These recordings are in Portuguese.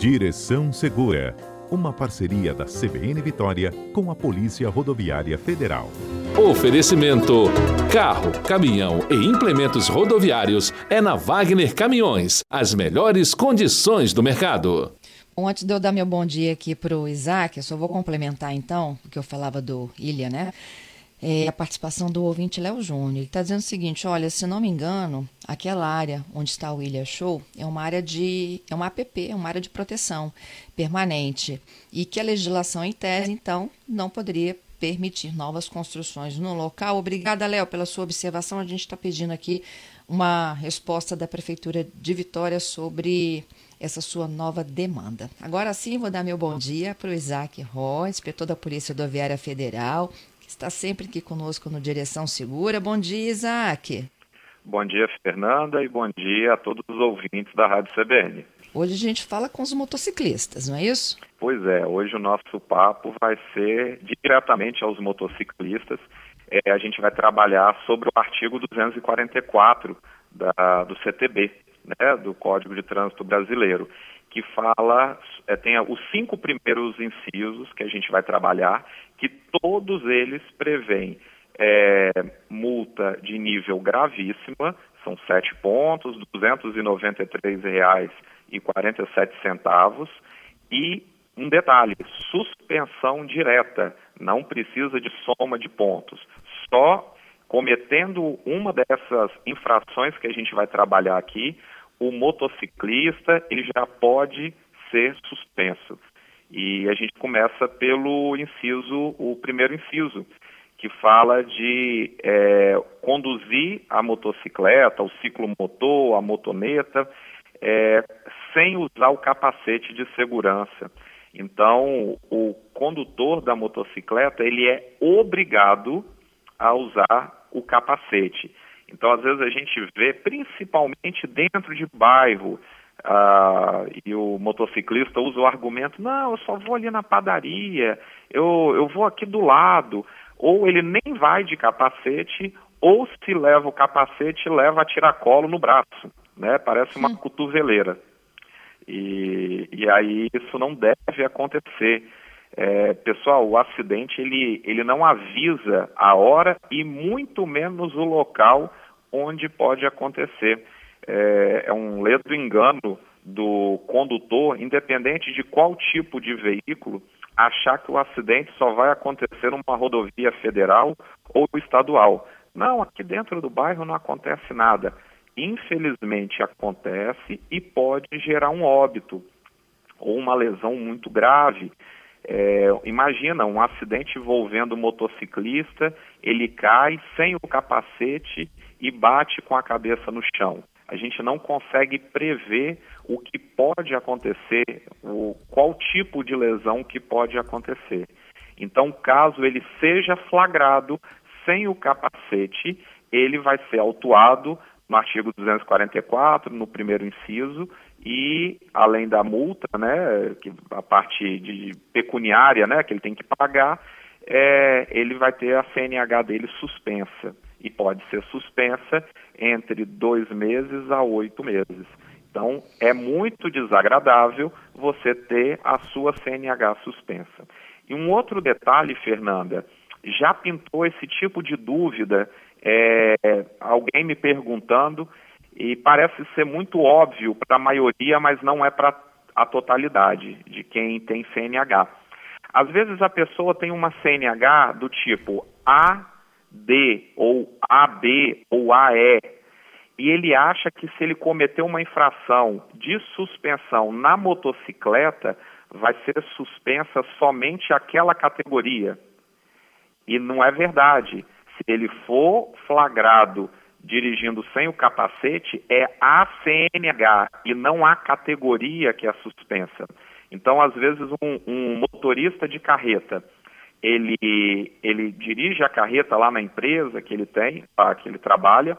Direção Segura, uma parceria da CBN Vitória com a Polícia Rodoviária Federal. Oferecimento: carro, caminhão e implementos rodoviários é na Wagner Caminhões. As melhores condições do mercado. Bom, antes de eu dar meu bom dia aqui para o Isaac, eu só vou complementar então, porque eu falava do Ilha, né? É, a participação do ouvinte Léo Júnior. Ele está dizendo o seguinte: olha, se não me engano, aquela área onde está o Ilha Show é uma área de. é uma APP, é uma área de proteção permanente. E que a legislação em tese, então, não poderia permitir novas construções no local. Obrigada, Léo, pela sua observação. A gente está pedindo aqui uma resposta da Prefeitura de Vitória sobre essa sua nova demanda. Agora sim, vou dar meu bom dia para o Isaac Ró, inspetor da Polícia Rodoviária Federal, está sempre aqui conosco no Direção Segura. Bom dia, Isaac. Bom dia, Fernanda, e bom dia a todos os ouvintes da Rádio CBN. Hoje a gente fala com os motociclistas, não é isso? Pois é, hoje o nosso papo vai ser diretamente aos motociclistas. É, a gente vai trabalhar sobre o artigo 244 da, do CTB, né, do Código de Trânsito Brasileiro, que fala, é, tem os cinco primeiros incisos que a gente vai trabalhar, que todos eles prevêem é, multa de nível gravíssima, são sete pontos, R$ 293,47, e um detalhe, suspensão direta, não precisa de soma de pontos. Só cometendo uma dessas infrações que a gente vai trabalhar aqui, o motociclista ele já pode ser suspenso. E a gente começa pelo inciso, o primeiro inciso, que fala de é, conduzir a motocicleta, o ciclomotor, a motoneta, é, sem usar o capacete de segurança. Então, o condutor da motocicleta ele é obrigado a usar o capacete. Então, às vezes a gente vê, principalmente dentro de bairro, ah, e o motociclista usa o argumento: não, eu só vou ali na padaria, eu, eu vou aqui do lado. Ou ele nem vai de capacete, ou se leva o capacete, leva a tiracolo no braço, né? Parece uma hum. cotoveleira. E, e aí isso não deve acontecer. É, pessoal, o acidente ele, ele não avisa a hora e muito menos o local onde pode acontecer. É, é um ledo engano do condutor, independente de qual tipo de veículo, achar que o acidente só vai acontecer numa rodovia federal ou estadual. Não, aqui dentro do bairro não acontece nada. Infelizmente acontece e pode gerar um óbito ou uma lesão muito grave. É, imagina um acidente envolvendo um motociclista, ele cai sem o capacete e bate com a cabeça no chão. A gente não consegue prever o que pode acontecer, o, qual tipo de lesão que pode acontecer. Então, caso ele seja flagrado sem o capacete, ele vai ser autuado no artigo 244, no primeiro inciso, e além da multa, né, que a parte de pecuniária, né, que ele tem que pagar, é, ele vai ter a CNH dele suspensa e pode ser suspensa entre dois meses a oito meses. Então, é muito desagradável você ter a sua CNH suspensa. E um outro detalhe, Fernanda, já pintou esse tipo de dúvida, é, alguém me perguntando, e parece ser muito óbvio para a maioria, mas não é para a totalidade de quem tem CNH. Às vezes a pessoa tem uma CNH do tipo A D ou AB ou AE, e ele acha que se ele cometer uma infração de suspensão na motocicleta, vai ser suspensa somente aquela categoria. E não é verdade. Se ele for flagrado dirigindo sem o capacete, é a CNH e não a categoria que é suspensa. Então, às vezes, um, um motorista de carreta ele, ele dirige a carreta lá na empresa que ele tem, tá, que ele trabalha,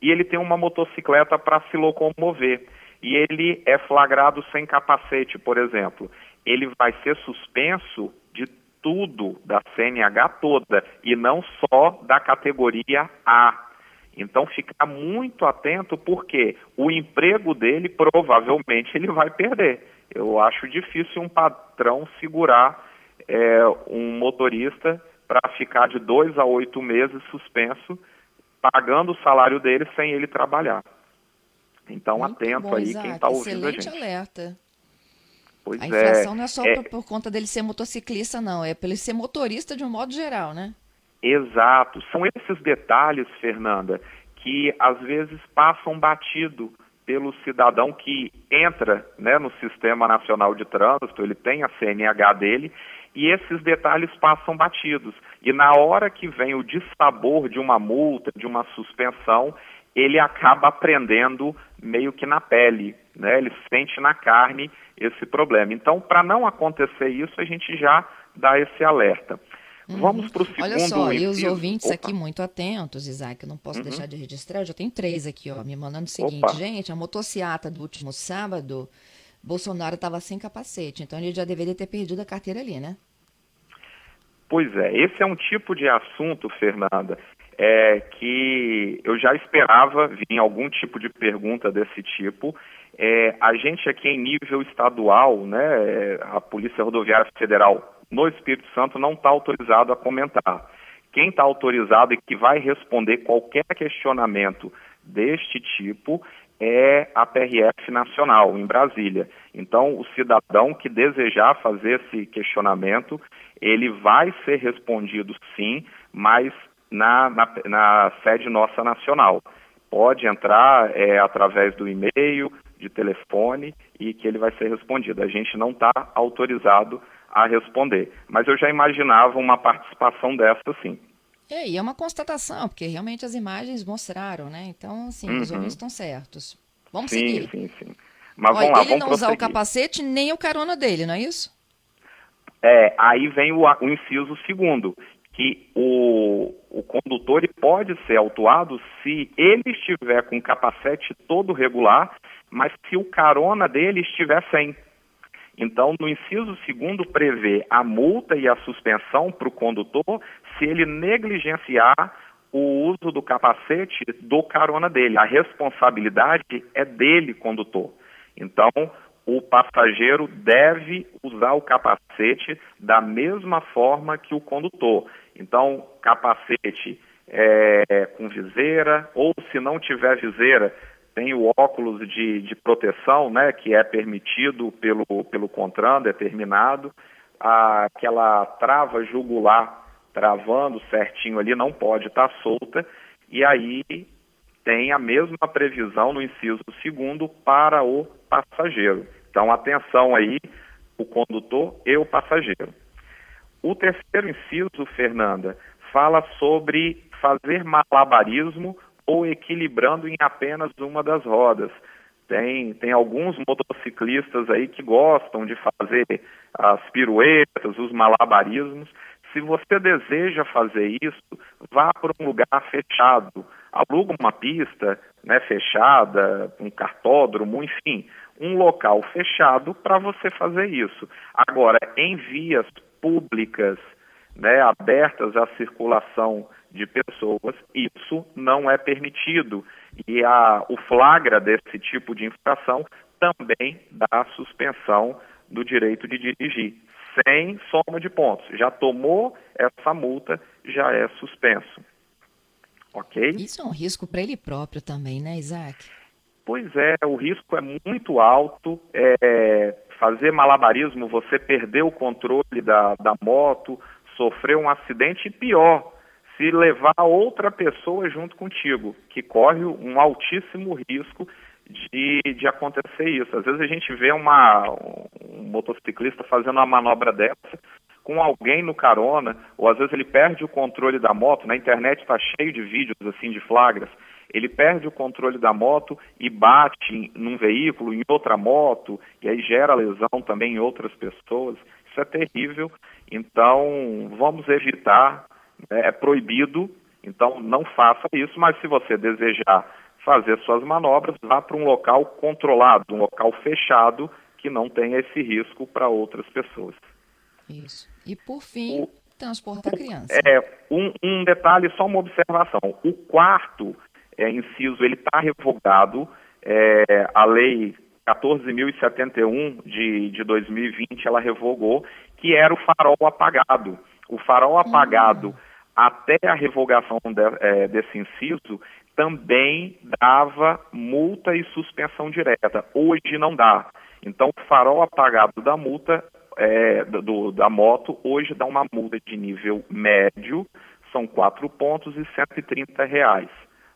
e ele tem uma motocicleta para se locomover. E ele é flagrado sem capacete, por exemplo. Ele vai ser suspenso de tudo da CNH toda e não só da categoria A. Então, ficar muito atento, porque o emprego dele provavelmente ele vai perder. Eu acho difícil um patrão segurar é, um motorista para ficar de dois a oito meses suspenso, pagando o salário dele sem ele trabalhar. Então, Muito atento bom, aí Isaac. quem está ouvindo Excelente a gente. alerta. Pois a inflação é, não é só é, por, por, conta dele ser motociclista, não. É ele ser motorista de um modo geral, né? Exato. São esses detalhes, Fernanda, que às vezes passam batido pelo cidadão que entra né, no Sistema Nacional de Trânsito, ele tem a CNH dele, e esses detalhes passam batidos. E na hora que vem o dissabor de uma multa, de uma suspensão, ele acaba aprendendo meio que na pele, né? ele sente na carne esse problema. Então, para não acontecer isso, a gente já dá esse alerta. Uhum. Vamos para o segundo Olha só, e os ouvintes Opa. aqui muito atentos, Isaac, eu não posso uhum. deixar de registrar, eu já tenho três aqui, ó, me mandando o seguinte, Opa. gente, a motociata do último sábado, Bolsonaro estava sem capacete, então ele já deveria ter perdido a carteira ali, né? Pois é, esse é um tipo de assunto, Fernanda, é, que eu já esperava vir algum tipo de pergunta desse tipo. É, a gente aqui em nível estadual, né, a Polícia Rodoviária Federal no Espírito Santo não está autorizado a comentar. Quem está autorizado e que vai responder qualquer questionamento deste tipo é a PRF Nacional, em Brasília. Então, o cidadão que desejar fazer esse questionamento, ele vai ser respondido sim, mas na, na, na sede nossa nacional. Pode entrar é, através do e-mail, de telefone e que ele vai ser respondido. A gente não está autorizado a responder. Mas eu já imaginava uma participação dessa sim. É, e é uma constatação, porque realmente as imagens mostraram, né? Então, assim, uhum. os ouvintes estão certos. Vamos sim, seguir. Sim, sim, Mas vamos lá, ele vamos não prosseguir. usar o capacete nem o carona dele, não é isso? É, aí vem o, o inciso segundo, que o, o condutor pode ser autuado se ele estiver com capacete todo regular, mas se o carona dele estiver sem. Então, no inciso segundo, prevê a multa e a suspensão para o condutor se ele negligenciar o uso do capacete do carona dele. A responsabilidade é dele, condutor. Então, o passageiro deve usar o capacete da mesma forma que o condutor. Então, capacete é, com viseira, ou se não tiver viseira, tem o óculos de, de proteção, né, que é permitido pelo, pelo CONTRAN, determinado, aquela trava jugular travando certinho ali não pode estar tá solta, e aí tem a mesma previsão no inciso segundo para o passageiro. Então, atenção aí, o condutor e o passageiro. O terceiro inciso, Fernanda, fala sobre fazer malabarismo ou equilibrando em apenas uma das rodas. Tem, tem alguns motociclistas aí que gostam de fazer as piruetas, os malabarismos. Se você deseja fazer isso, vá para um lugar fechado. Aluga uma pista né, fechada, um cartódromo, enfim, um local fechado para você fazer isso. Agora, em vias públicas, né, abertas à circulação de pessoas, isso não é permitido. E a, o flagra desse tipo de infração também dá suspensão do direito de dirigir, sem soma de pontos. Já tomou essa multa, já é suspenso. Ok? Isso é um risco para ele próprio também, né, Isaac? Pois é, o risco é muito alto. É, fazer malabarismo, você perder o controle da, da moto, sofrer um acidente e pior, se levar outra pessoa junto contigo, que corre um altíssimo risco de, de acontecer isso. Às vezes a gente vê uma, um motociclista fazendo uma manobra dessa com alguém no carona, ou às vezes ele perde o controle da moto, na internet está cheio de vídeos assim de flagras, ele perde o controle da moto e bate num veículo, em outra moto, e aí gera lesão também em outras pessoas. Isso é terrível. Então, vamos evitar, né? é proibido, então não faça isso, mas se você desejar fazer suas manobras, vá para um local controlado, um local fechado, que não tenha esse risco para outras pessoas. Isso. E por fim, o, transportar criança. É, um, um detalhe, só uma observação. O quarto é, inciso ele está revogado. É, a lei 14.071 de, de 2020 ela revogou, que era o farol apagado. O farol apagado uhum. até a revogação de, é, desse inciso também dava multa e suspensão direta. Hoje não dá. Então, o farol apagado da multa é, do, da moto hoje dá uma multa de nível médio, são quatro pontos e 130 reais.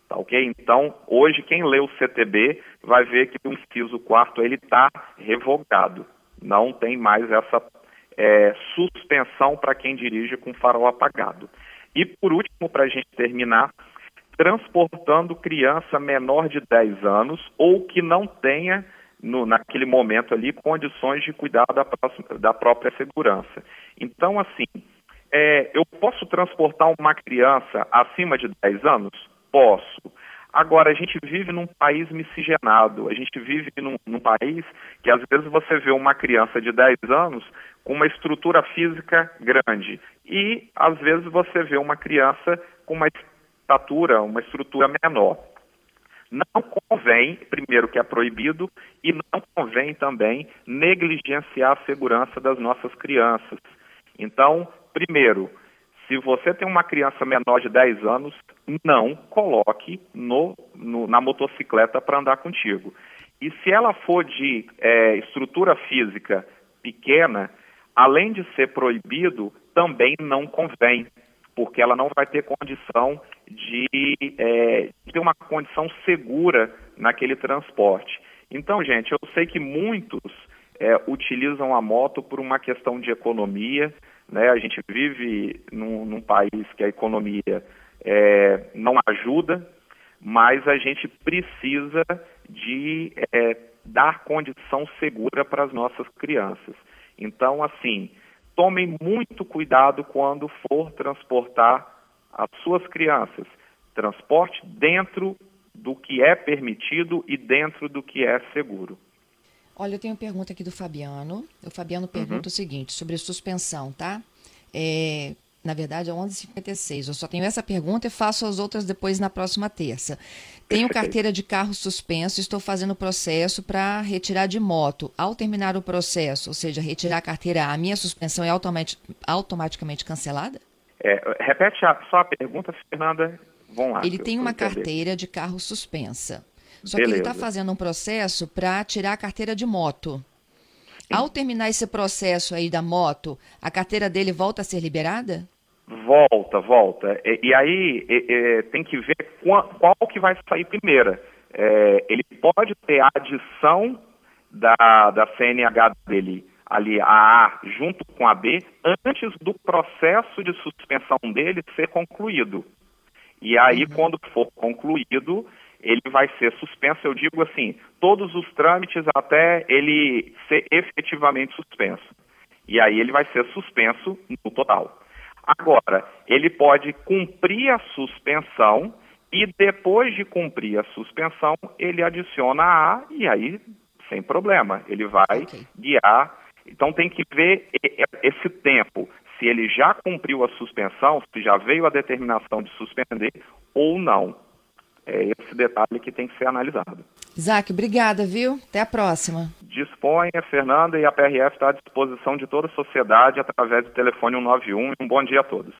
Tá ok? Então, hoje, quem lê o CTB vai ver que o inciso quarto ele está revogado. Não tem mais essa é, suspensão para quem dirige com farol apagado. E, por último, para a gente terminar, transportando criança menor de 10 anos ou que não tenha, no, naquele momento ali, condições de cuidar da, da própria segurança. Então, assim, é, eu posso transportar uma criança acima de 10 anos? Posso. Agora, a gente vive num país miscigenado, a gente vive num, num, país que às vezes você vê uma criança de 10 anos com uma estrutura física grande e às vezes você vê uma criança com uma estatura, uma estrutura menor. Não convém, primeiro que é proibido, e não convém também negligenciar a segurança das nossas crianças. Então, primeiro, se você tem uma criança menor de 10 anos, não coloque no, no, na motocicleta para andar contigo. E se ela for de é, estrutura física pequena, além de ser proibido, também não convém, porque ela não vai ter condição de, é, de ter uma condição segura naquele transporte. Então, gente, eu sei que muitos é, utilizam a moto por uma questão de economia, né? A gente vive num, num país que a economia é, não ajuda, mas a gente precisa de é, dar condição segura para as nossas crianças. Então, assim, tomem muito cuidado quando for transportar as suas crianças. Transporte dentro do que é permitido e dentro do que é seguro. Olha, eu tenho uma pergunta aqui do Fabiano. O Fabiano pergunta uhum. o seguinte, sobre suspensão, tá? É, na verdade, é 11h56. Eu só tenho essa pergunta e faço as outras depois na próxima terça. Tenho carteira de carro suspenso, estou fazendo o processo para retirar de moto. Ao terminar o processo, ou seja, retirar a carteira, a minha suspensão é automatic, automaticamente cancelada? É, repete só a pergunta, Fernanda. Vamos lá. Ele tem uma carteira de carro suspensa. Só Beleza. que ele está fazendo um processo para tirar a carteira de moto. Ao terminar esse processo aí da moto, a carteira dele volta a ser liberada? Volta, volta. E, e aí e, e, tem que ver qual, qual, que vai sair primeiro. É, ele pode ter a adição da, da CNH dele ali, a A junto com a B, antes do processo de suspensão dele ser concluído. E aí, uhum. quando for concluído, ele vai ser suspenso, eu digo assim, todos os trâmites até ele ser efetivamente suspenso. E aí ele vai ser suspenso no total. Agora, ele pode cumprir a suspensão e depois de cumprir a suspensão, ele adiciona a A e aí, sem problema, ele vai okay. guiar. Então tem que ver esse tempo, se ele já cumpriu a suspensão, se já veio a determinação de suspender ou não é esse detalhe que tem que ser analisado. Isaac, obrigada, viu? Até a próxima. Disponha, Fernanda, e a PRF está à disposição de toda a sociedade através do telefone 191. Um bom dia a todos.